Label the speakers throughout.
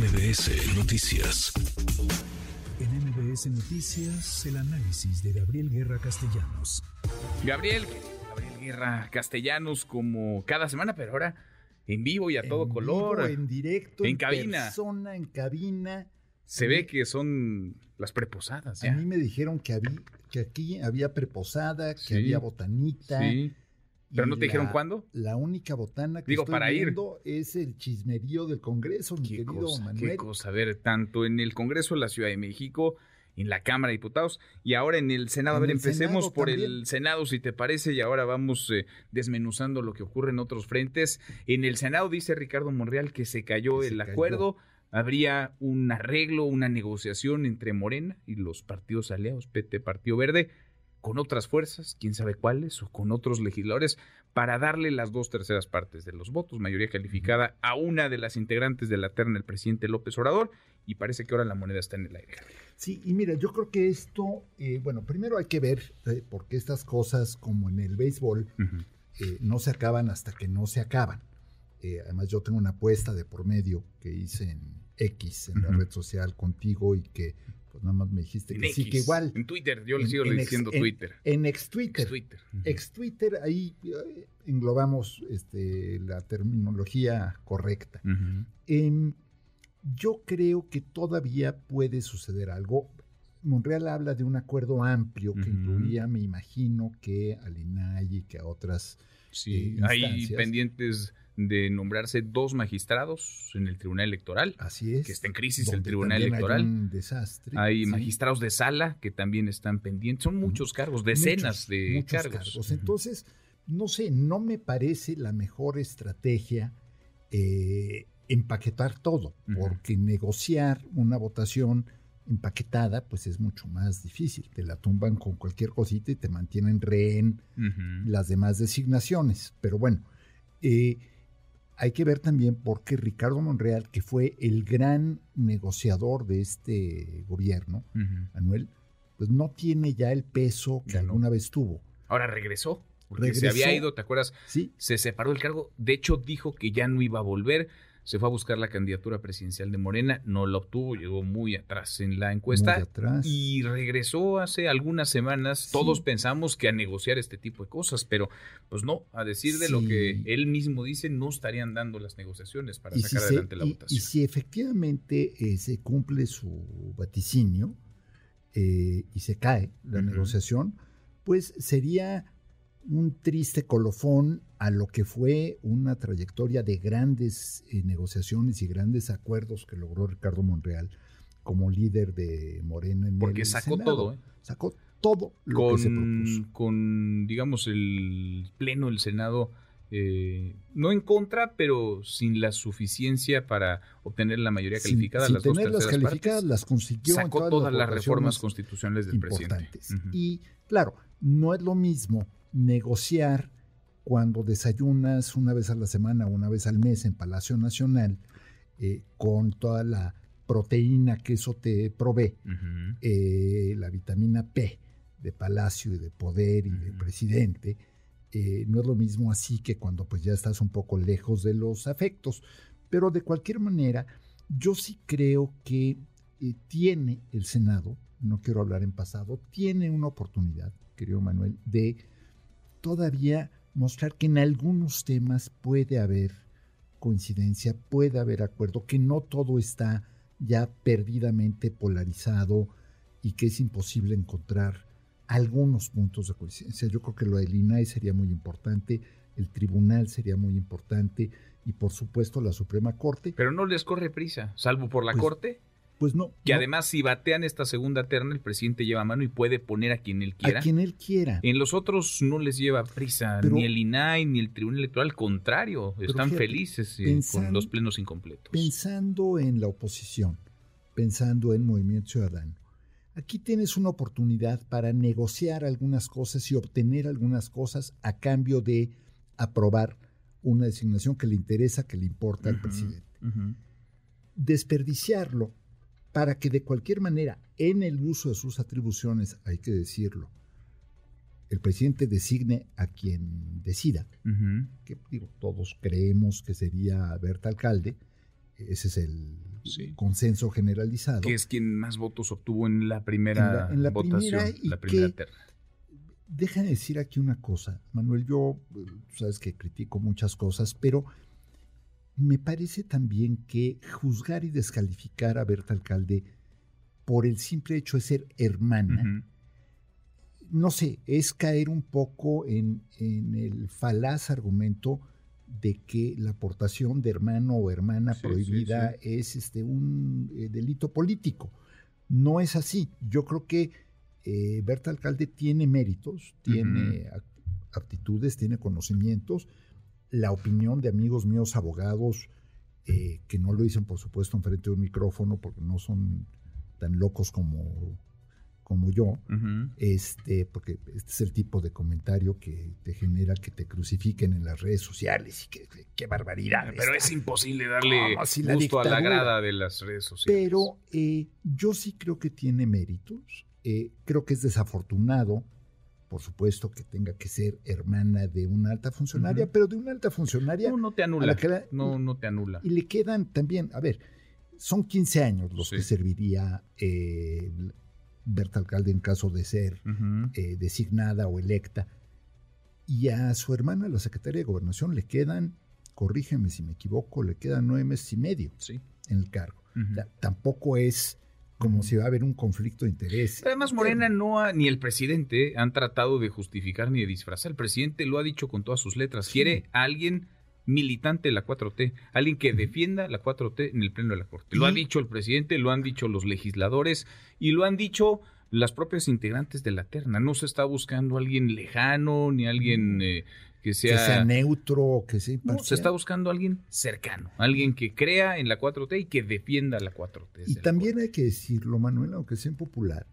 Speaker 1: MBS Noticias.
Speaker 2: En MBS Noticias, el análisis de Gabriel Guerra Castellanos.
Speaker 3: Gabriel, Gabriel Guerra Castellanos, como cada semana, pero ahora en vivo y a todo
Speaker 4: En
Speaker 3: color.
Speaker 4: vivo, en directo,
Speaker 3: En
Speaker 4: en,
Speaker 3: cabina.
Speaker 4: persona, en cabina.
Speaker 3: Se
Speaker 4: A
Speaker 3: ve que son las preposadas.
Speaker 4: A
Speaker 3: ya.
Speaker 4: mí me dijeron que, aquí había preposada, que
Speaker 3: Sí.
Speaker 4: había botanita.
Speaker 3: Sí. ¿Pero no te dijeron
Speaker 4: la-
Speaker 3: cuándo?
Speaker 4: La única botana que
Speaker 3: Digo,
Speaker 4: estoy
Speaker 3: para ir.
Speaker 4: viendo es el chismerío del Congreso, mi
Speaker 3: Qué
Speaker 4: querido
Speaker 3: cosa,
Speaker 4: Manuel.
Speaker 3: qué cosa. A ver, tanto en el Congreso de la Ciudad de México, en la Cámara de Diputados y ahora en el Senado. A
Speaker 4: En
Speaker 3: ver,
Speaker 4: el
Speaker 3: empecemos
Speaker 4: Senado
Speaker 3: por
Speaker 4: también.
Speaker 3: el Senado, si te parece, y ahora vamos eh, desmenuzando lo que ocurre en otros frentes. En el Senado dice Ricardo Monreal que se cayó
Speaker 4: Que
Speaker 3: el
Speaker 4: se cayó.
Speaker 3: acuerdo. Habría un arreglo, una negociación entre Morena y los partidos aliados, PT, Partido Verde, con otras fuerzas, quién sabe cuáles, o con otros legisladores, para darle las dos terceras partes de los votos, mayoría calificada, a una de las integrantes de la terna, el presidente López Obrador, y parece que ahora la moneda está en el aire.
Speaker 4: Sí, y mira, yo creo que esto, eh, bueno, primero hay que ver, eh, porque estas cosas, como en el béisbol, eh, no se acaban hasta que no se acaban. Eh, además, yo tengo una apuesta de por medio que hice en X, en la red social contigo, y que pues nada más me dijiste
Speaker 3: En
Speaker 4: que sí,
Speaker 3: X,
Speaker 4: que igual.
Speaker 3: En Twitter, yo le sigo
Speaker 4: en ex-
Speaker 3: diciendo
Speaker 4: en-
Speaker 3: Twitter.
Speaker 4: En ex Twitter.
Speaker 3: Twitter. Ujú.
Speaker 4: Ex Twitter, ahí eh, englobamos este, la terminología correcta. Em, yo creo que todavía puede suceder algo. Monreal habla de un acuerdo amplio que incluía, me imagino, que al INAI y que a otras.
Speaker 3: Sí,
Speaker 4: eh,
Speaker 3: hay pendientes de nombrarse dos magistrados en el Tribunal Electoral.
Speaker 4: Así es.
Speaker 3: Que está en crisis el Tribunal Electoral.
Speaker 4: Hay un desastre.
Speaker 3: Hay
Speaker 4: sí,
Speaker 3: magistrados de sala que también están pendientes. Son muchos cargos, decenas
Speaker 4: muchos,
Speaker 3: de
Speaker 4: muchos
Speaker 3: cargos.
Speaker 4: Entonces, no sé, no me parece la mejor estrategia eh, empaquetar todo, porque negociar una votación empaquetada, pues es mucho más difícil. Te la tumban con cualquier cosita y te mantienen rehén
Speaker 3: Ujú.
Speaker 4: las demás designaciones. Pero bueno, eh, hay que ver también por qué Ricardo Monreal, que fue el gran negociador de este gobierno,
Speaker 3: Ujú.
Speaker 4: Manuel, pues no tiene ya el peso que
Speaker 3: Ya no.
Speaker 4: alguna vez tuvo.
Speaker 3: Ahora regresó. Porque se
Speaker 4: Regresó.
Speaker 3: había ido, ¿te acuerdas?
Speaker 4: Sí,
Speaker 3: Se separó del cargo. De hecho, dijo que ya no iba a volver. Se fue a buscar la candidatura presidencial de Morena. No la obtuvo. Llegó muy atrás en la encuesta.
Speaker 4: muy atrás.
Speaker 3: Y regresó hace algunas semanas.
Speaker 4: Sí.
Speaker 3: Todos pensamos que a negociar este tipo de cosas, pero pues no, a decir de lo que él mismo dice, no estarían dando las negociaciones para
Speaker 4: Y si,
Speaker 3: sacar
Speaker 4: se-
Speaker 3: adelante la
Speaker 4: y- y
Speaker 3: votación.
Speaker 4: si efectivamente eh, se cumple su vaticinio eh, y se cae la negociación, pues sería un triste colofón a lo que fue una trayectoria de grandes eh, negociaciones y grandes acuerdos que logró Ricardo Monreal como líder de Morena en
Speaker 3: Porque
Speaker 4: el
Speaker 3: sacó
Speaker 4: Senado.
Speaker 3: todo, ¿eh?
Speaker 4: Sacó todo lo que se propuso.
Speaker 3: con, con, digamos, el pleno del Senado, eh, no en contra, pero sin la suficiencia para obtener la mayoría calificada,
Speaker 4: sin
Speaker 3: las dos
Speaker 4: calificadas,
Speaker 3: partes.
Speaker 4: las consiguió en
Speaker 3: Sacó todas las reformas constitucionales del
Speaker 4: importantes.
Speaker 3: presidente.
Speaker 4: Y claro, no es lo mismo negociar cuando desayunas una vez a la semana, una vez al mes en Palacio Nacional, eh, con toda la proteína que eso te provee, eh, la vitamina P de Palacio y de Poder y de. Presidente, eh, no es lo mismo así que cuando pues ya estás un poco lejos de los afectos. Pero de cualquier manera, yo sí creo que eh, tiene el Senado, no quiero hablar en pasado, tiene una oportunidad, querido Manuel, de todavía mostrar que en algunos temas puede haber coincidencia, puede haber acuerdo, que no todo está ya perdidamente polarizado y que es imposible encontrar algunos puntos de coincidencia. Yo creo que lo del INAI sería muy importante, el tribunal sería muy importante y por supuesto la Suprema Corte.
Speaker 3: Pero no les corre prisa, salvo por la
Speaker 4: Pues,
Speaker 3: Corte,
Speaker 4: Pues no.
Speaker 3: que
Speaker 4: no,
Speaker 3: además si batean esta segunda terna, el presidente lleva mano y puede poner a quien él quiera.
Speaker 4: a quien él quiera.
Speaker 3: En los otros no les lleva prisa
Speaker 4: Pero-
Speaker 3: ni el INAI ni el Tribunal Electoral, al contrario, están
Speaker 4: fíjate,
Speaker 3: felices eh, con los plenos incompletos.
Speaker 4: Pensando en la oposición, pensando en Movimiento Ciudadano, aquí tienes una oportunidad para negociar algunas cosas y obtener algunas cosas a cambio de aprobar una designación que le interesa, que le importa al presidente. Desperdiciarlo para que de cualquier manera, en el uso de sus atribuciones, hay que decirlo, el presidente designe a quien decida, que digo, todos creemos que sería Berta Alcalde, ese es el consenso generalizado.
Speaker 3: Que es quien más votos obtuvo en la primera en la, votación, la primera terna.
Speaker 4: Deja de decir aquí una cosa, Manuel, yo sabes que critico muchas cosas, pero me parece también que juzgar y descalificar a Berta Alcalde por el simple hecho de ser hermana, no sé, es caer un poco en, en el falaz argumento de que la aportación de hermano o hermana prohibida es este, un eh, delito político. No es así. Yo creo que eh, Berta Alcalde tiene méritos, tiene aptitudes, tiene conocimientos. La opinión de amigos míos abogados, eh, que no lo dicen por supuesto en frente de un micrófono porque no son tan locos como como yo, este, porque este es el tipo de comentario que te genera que te crucifiquen en las redes sociales y que qué barbaridad.
Speaker 3: Pero es imposible darle gusto a la grada de las redes sociales.
Speaker 4: Pero eh, yo sí creo que tiene méritos. Eh, creo que es desafortunado, por supuesto, que tenga que ser hermana de una alta funcionaria, pero de una alta funcionaria.
Speaker 3: No, no te anula. no, no te anula.
Speaker 4: Y le quedan también, a ver, son 15 años los que serviría eh, Berta Alcalde en caso de ser eh, designada o electa. Y a su hermana, la secretaria de Gobernación, le quedan, corrígeme si me equivoco, le quedan nueve meses y medio en el cargo. tampoco es como si va a haber un conflicto de interés.
Speaker 3: Además, Morena no ha, ni el presidente han tratado de justificar ni de disfrazar. El presidente lo ha dicho con todas sus letras. Quiere a alguien militante de la 4T, alguien que defienda la 4T en el Pleno de la Corte. Lo ha dicho el presidente, lo han dicho los legisladores y lo han dicho las propias integrantes de la terna. No se está buscando alguien lejano ni alguien eh, que, sea,
Speaker 4: neutro, que sea
Speaker 3: imparcial. se está buscando alguien cercano, alguien que crea en la 4T y que defienda la 4T.
Speaker 4: Y también hay que decirlo, Manuel, aunque sea impopular,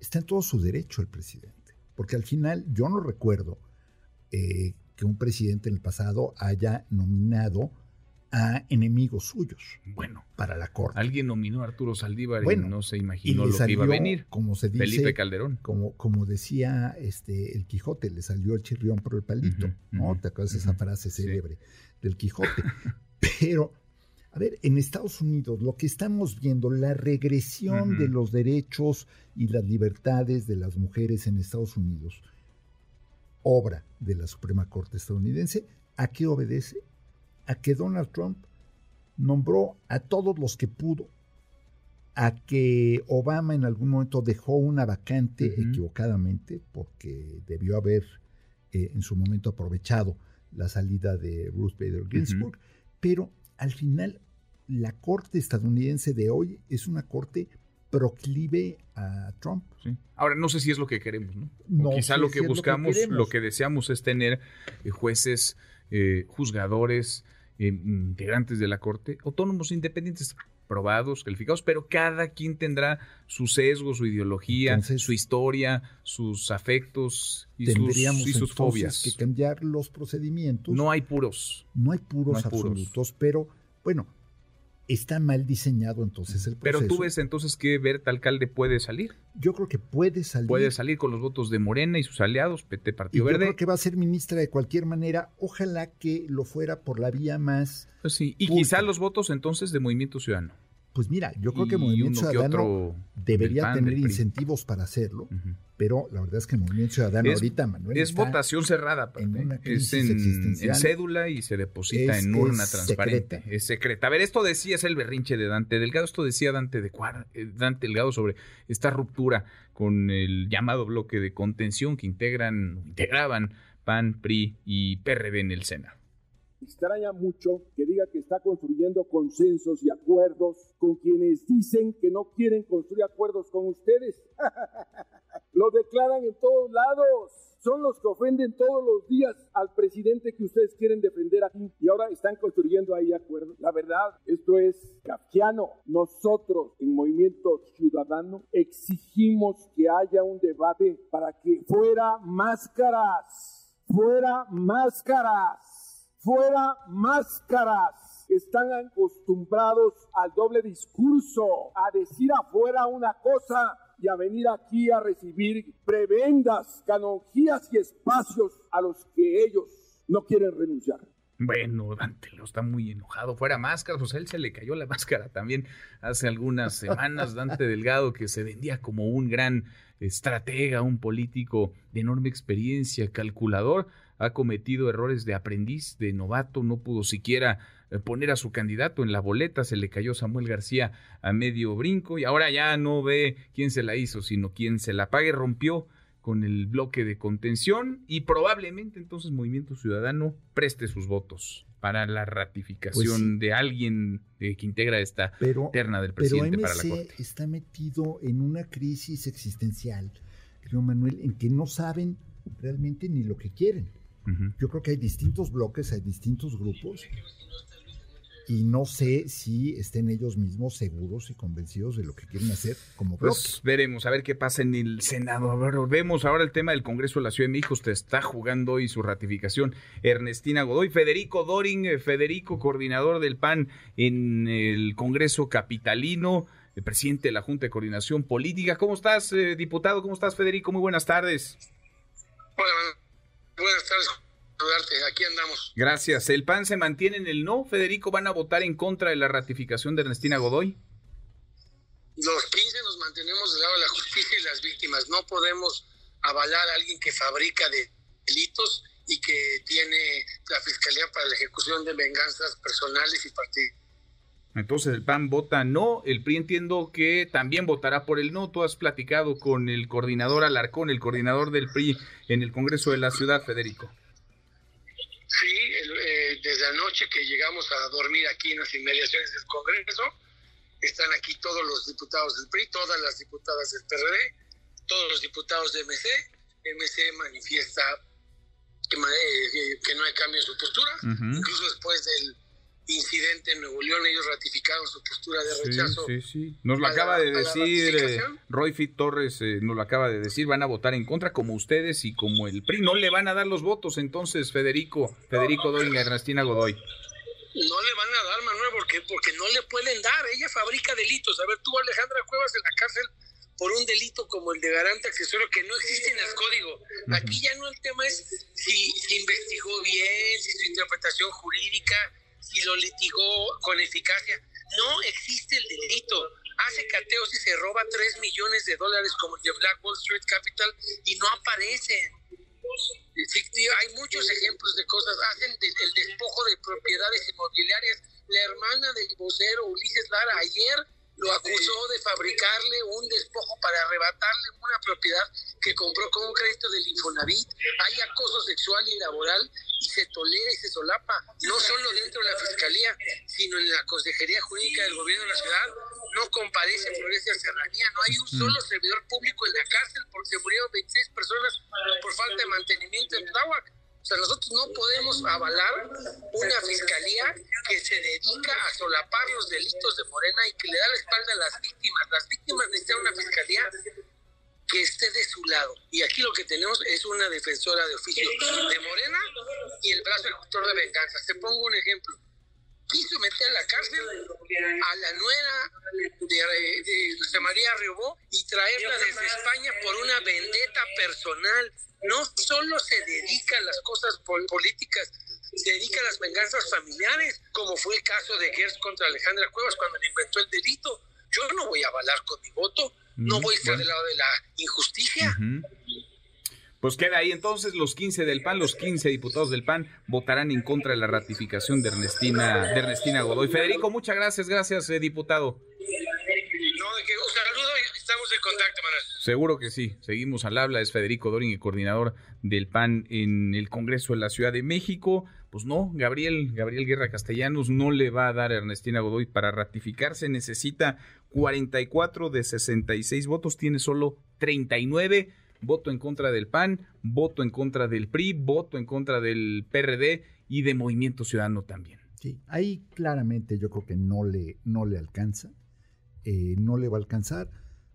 Speaker 4: está en todo su derecho el presidente. Porque al final yo no recuerdo eh, que un presidente en el pasado haya nominado a enemigos suyos.
Speaker 3: Bueno,
Speaker 4: para la corte.
Speaker 3: Alguien nominó a Arturo Saldívar y no se imaginó lo que iba a venir.
Speaker 4: Como se dice,
Speaker 3: Felipe Calderón.
Speaker 4: Como, como decía este el Quijote, le salió el chirrión por el palito, ¿no? ¿Te acuerdas esa frase célebre del Quijote? Pero, a ver, en Estados Unidos lo que estamos viendo, la regresión de los derechos y las libertades de las mujeres en Estados Unidos, obra de la Suprema Corte estadounidense, ¿a qué obedece? A que Donald Trump nombró a todos los que pudo, a que Obama en algún momento dejó una vacante equivocadamente, porque debió haber eh, en su momento aprovechado la salida de Ruth Bader Ginsburg, pero al final la corte estadounidense de hoy es una corte proclive a Trump.
Speaker 3: Ahora, no sé si es lo que queremos, ¿no? quizá lo que buscamos, lo que, deseamos es tener eh, jueces, eh, juzgadores, eh, integrantes de la Corte, autónomos, independientes, probados, calificados, pero cada quien tendrá su sesgo, su ideología, su historia, sus afectos y sus, y sus fobias.
Speaker 4: que cambiar los procedimientos.
Speaker 3: No hay puros.
Speaker 4: No hay puros absolutos, pero bueno, está mal diseñado entonces el
Speaker 3: proceso. Pero tú ves entonces que Berta Alcalde puede salir.
Speaker 4: Yo creo que puede salir.
Speaker 3: Puede salir con los votos de Morena y sus aliados, PT Partido Verde.
Speaker 4: Yo creo que va a ser ministra de cualquier manera. Ojalá que lo fuera por la vía más.
Speaker 3: Pues sí, y quizá los votos entonces de Movimiento Ciudadano.
Speaker 4: Pues mira, yo creo que Movimiento Ciudadano debería tener incentivos para hacerlo, pero la verdad es que Movimiento Ciudadano ahorita, Manuel.
Speaker 3: Es votación cerrada, es en, cédula y se deposita en urna transparente. Es secreta. A ver, esto decía, es el berrinche de Dante Delgado, esto decía Dante, de eh, Dante Delgado sobre esta ruptura con el llamado bloque de contención que integran, integraban PAN, PRI y PRD en el Senado
Speaker 5: extraña mucho que diga que está construyendo consensos y acuerdos con quienes dicen que no quieren construir acuerdos con ustedes. Lo declaran en todos lados. Son los que ofenden todos los días al presidente que ustedes quieren defender aquí y ahora están construyendo ahí acuerdos. La verdad, esto es kafkiano. Nosotros en Movimiento Ciudadano exigimos que haya un debate para que fuera máscaras, fuera máscaras fuera máscaras. Están acostumbrados al doble discurso, a decir afuera una cosa y a venir aquí a recibir prebendas, canonjías y espacios a los que ellos no quieren renunciar.
Speaker 3: Bueno, Dante está muy enojado. Fuera máscara, pues a él se le cayó la máscara también hace algunas semanas. Dante Delgado, que se vendía como un gran estratega, un político de enorme experiencia, calculador, ha cometido errores de aprendiz, de novato, no pudo siquiera eh, poner a su candidato en la boleta, se le cayó Samuel García a medio brinco y ahora ya no ve quién se la hizo, sino quién se la pague, rompió con el bloque de contención y probablemente entonces Movimiento Ciudadano preste sus votos para la ratificación pues de alguien que integra esta terna del presidente para la Corte.
Speaker 4: está metido en una crisis existencial, creo Manuel, en que no saben realmente ni lo que quieren. Yo creo que hay distintos bloques, hay distintos grupos y no sé si estén ellos mismos seguros y convencidos de lo que quieren hacer como pues
Speaker 3: veremos, a ver qué pasa en el Senado. A ver, vemos ahora el tema del Congreso de la Ciudad de México. Usted está jugando hoy su ratificación. Ernestina Godoy, Federico Doring, eh, Federico, coordinador del PAN en el Congreso Capitalino, el presidente de la Junta de Coordinación Política. ¿Cómo estás, eh, diputado? ¿Cómo estás, Federico? Muy buenas tardes.
Speaker 6: Hola, buenas tardes aquí andamos.
Speaker 3: Gracias. ¿El PAN se mantiene en el no, Federico? ¿Van a votar en contra de la ratificación de Ernestina Godoy?
Speaker 6: Los 15 nos mantenemos del lado de la justicia y las víctimas. No podemos avalar a alguien que fabrica delitos y que tiene la Fiscalía para la ejecución de venganzas personales y partidistas.
Speaker 3: Entonces el PAN vota no, el PRI entiendo que también votará por el no. Tú has platicado con el coordinador Alarcón, el coordinador del PRI en el Congreso de la Ciudad, Federico.
Speaker 6: Sí, eh, desde anoche que llegamos a dormir aquí en las inmediaciones del Congreso, están aquí todos los diputados del PRI, todas las diputadas del PRD, todos los diputados de MC. MC manifiesta que, eh, no hay cambio en su postura, incluso después del incidente en Nuevo León, ellos ratificaron su postura de rechazo.
Speaker 3: Sí, sí, sí. Nos lo acaba de decir eh, Roy Fit Torres, eh, nos lo acaba de decir, van a votar en contra como ustedes y como el PRI. No le van a dar los votos entonces, Federico, Federico Doña Ernestina Godoy.
Speaker 6: No le van a dar, Manuel, porque, porque no le pueden dar. Ella fabrica delitos. A ver, tú, Alejandra Cuevas, en la cárcel por un delito como el de garante accesorio que no existe en el código. Aquí ya no el tema es si, si investigó bien, si su interpretación jurídica y lo litigó con eficacia. No existe el delito. Hace cateos y se roba 3 millones de dólares como el de Black Wall Street Capital y no aparecen. hay muchos ejemplos de cosas. Hacen el despojo de propiedades inmobiliarias. La hermana del vocero Ulises Lara ayer lo acusó de fabricarle un despojo para arrebatarle una propiedad que compró con un crédito del Infonavit. Hay acoso sexual y laboral y se tolera y se solapa, no solo dentro de la Fiscalía, sino en la Consejería Jurídica del Gobierno de la Ciudad. No comparece Florencia Serranía, no hay un solo servidor público en la cárcel porque se murieron 26 personas por falta de mantenimiento en Tláhuac. O sea, nosotros no podemos avalar una fiscalía que se dedica a solapar los delitos de Morena y que le da la espalda a las víctimas. Las víctimas necesitan una fiscalía que esté de su lado. Y aquí lo que tenemos es una defensora de oficio de Morena y el brazo ejecutor de venganza. Te pongo un ejemplo. Quiso meter a la cárcel a la nuera de, José María Riobó y traerla desde España por una vendetta personal no solo se dedica a las cosas políticas, se dedica a las venganzas familiares, como fue el caso de Gers contra Alejandra Cuevas cuando le inventó el delito. Yo no voy a avalar con mi voto, no voy a estar del lado de la injusticia.
Speaker 3: Pues queda ahí entonces los 15 del PAN, los 15 diputados del PAN votarán en contra de la ratificación de Ernestina, de Ernestina Godoy. Federico, muchas gracias, gracias, eh, diputado.
Speaker 6: No, de que un saludo y estamos en contacto, Manuel.
Speaker 3: Seguro que sí. Seguimos al habla. Es Federico Dorin, el coordinador del PAN en el Congreso de la Ciudad de México. Pues no, Gabriel, Gabriel Guerra Castellanos no le va a dar a Ernestina Godoy para ratificarse. Necesita 44 de 66 votos, tiene solo 39. Voto en contra del PAN, voto en contra del PRI, voto en contra del PRD y de Movimiento Ciudadano también.
Speaker 4: Sí, ahí claramente yo creo que no le, no le alcanza. Eh, no le va a alcanzar.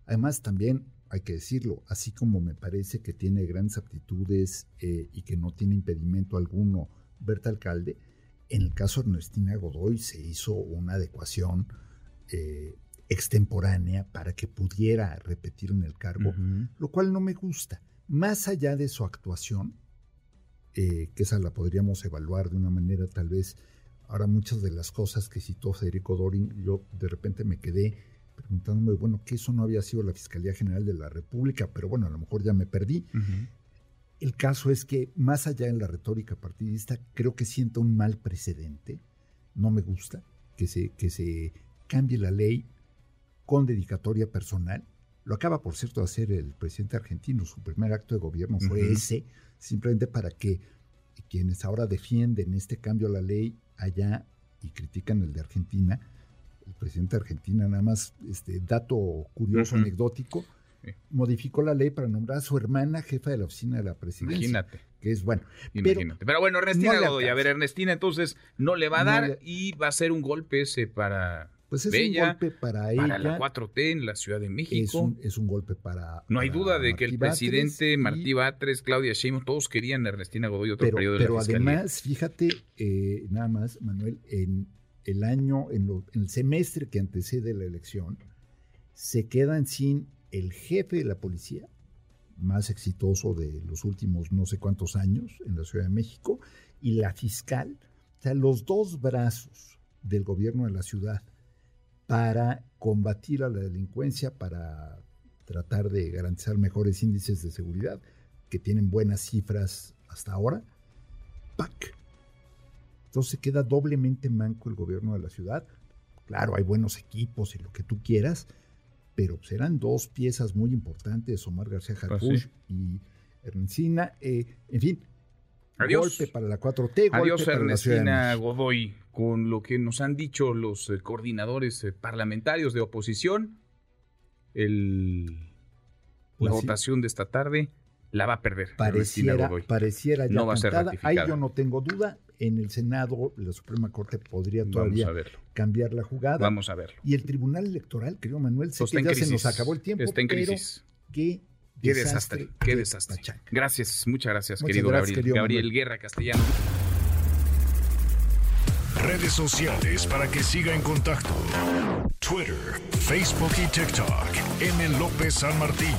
Speaker 4: Además, también hay que decirlo, así como me parece que tiene grandes aptitudes eh, y que no tiene impedimento alguno Berta Alcalde, en el caso de Ernestina Godoy se hizo una adecuación eh, extemporánea para que pudiera repetir en el cargo, lo cual no me gusta. Más allá de su actuación, eh, que esa la podríamos evaluar de una manera tal vez. Ahora muchas de las cosas que citó Federico Dorin, yo de repente me quedé preguntándome, bueno, que eso no había sido la Fiscalía General de la República, pero bueno, a lo mejor ya me perdí. El caso es que más allá de la retórica partidista, creo que siento un mal precedente, no me gusta que se, que se cambie la ley con dedicatoria personal. Lo acaba, por cierto, de hacer el presidente argentino. Su primer acto de gobierno fue ese, simplemente para que quienes ahora defienden este cambio a la ley allá y critican el de Argentina, el presidente de Argentina, nada más, este dato curioso, anecdótico, modificó la ley para nombrar a su hermana jefa de la oficina de la presidencia.
Speaker 3: Imagínate.
Speaker 4: Que es bueno.
Speaker 3: Imagínate. Pero, bueno, Ernestina Godoy, a ver, Ernestina entonces no le va a dar y va a ser un golpe ese para
Speaker 4: pues es un golpe para, ella.
Speaker 3: Para la 4T en la Ciudad de México.
Speaker 4: Es un, golpe para.
Speaker 3: No hay duda de que el presidente Martí Batres, Claudia Sheinbaum, todos querían a Ernestina Godoy otro periodo de
Speaker 4: Pero además, fíjate, eh, nada más, Manuel, en el año, en, en el semestre que antecede la elección, se quedan sin el jefe de la policía, más exitoso de los últimos no sé cuántos años en la Ciudad de México, y la fiscal. O sea, los dos brazos del gobierno de la ciudad para combatir a la delincuencia, para tratar de garantizar mejores índices de seguridad, que tienen buenas cifras hasta ahora, ¡pac! Entonces queda doblemente manco el gobierno de la ciudad. Claro, hay buenos equipos y lo que tú quieras, pero serán dos piezas muy importantes, Omar García pues Harfuch y Ernestina. Eh, en fin,
Speaker 3: Adiós.
Speaker 4: golpe para la 4T.
Speaker 3: Adiós, Ernestina Godoy con lo que nos han dicho los eh, coordinadores eh, parlamentarios de oposición, el, la pues votación de esta tarde la va a perder.
Speaker 4: Pareciera, pareciera ya no va a ser Ahí yo no tengo duda. En el Senado, la Suprema Corte podría todavía cambiar la jugada.
Speaker 3: Vamos a verlo.
Speaker 4: Y el Tribunal Electoral, querido Manuel, sé que ya se nos acabó el tiempo,
Speaker 3: Está en crisis. qué desastre, qué desastre. Gracias, muchas gracias, querido Gabriel. Gabriel Guerra Castellano
Speaker 1: redes sociales para que siga en contacto: Twitter, Facebook y TikTok. M. López San Martín.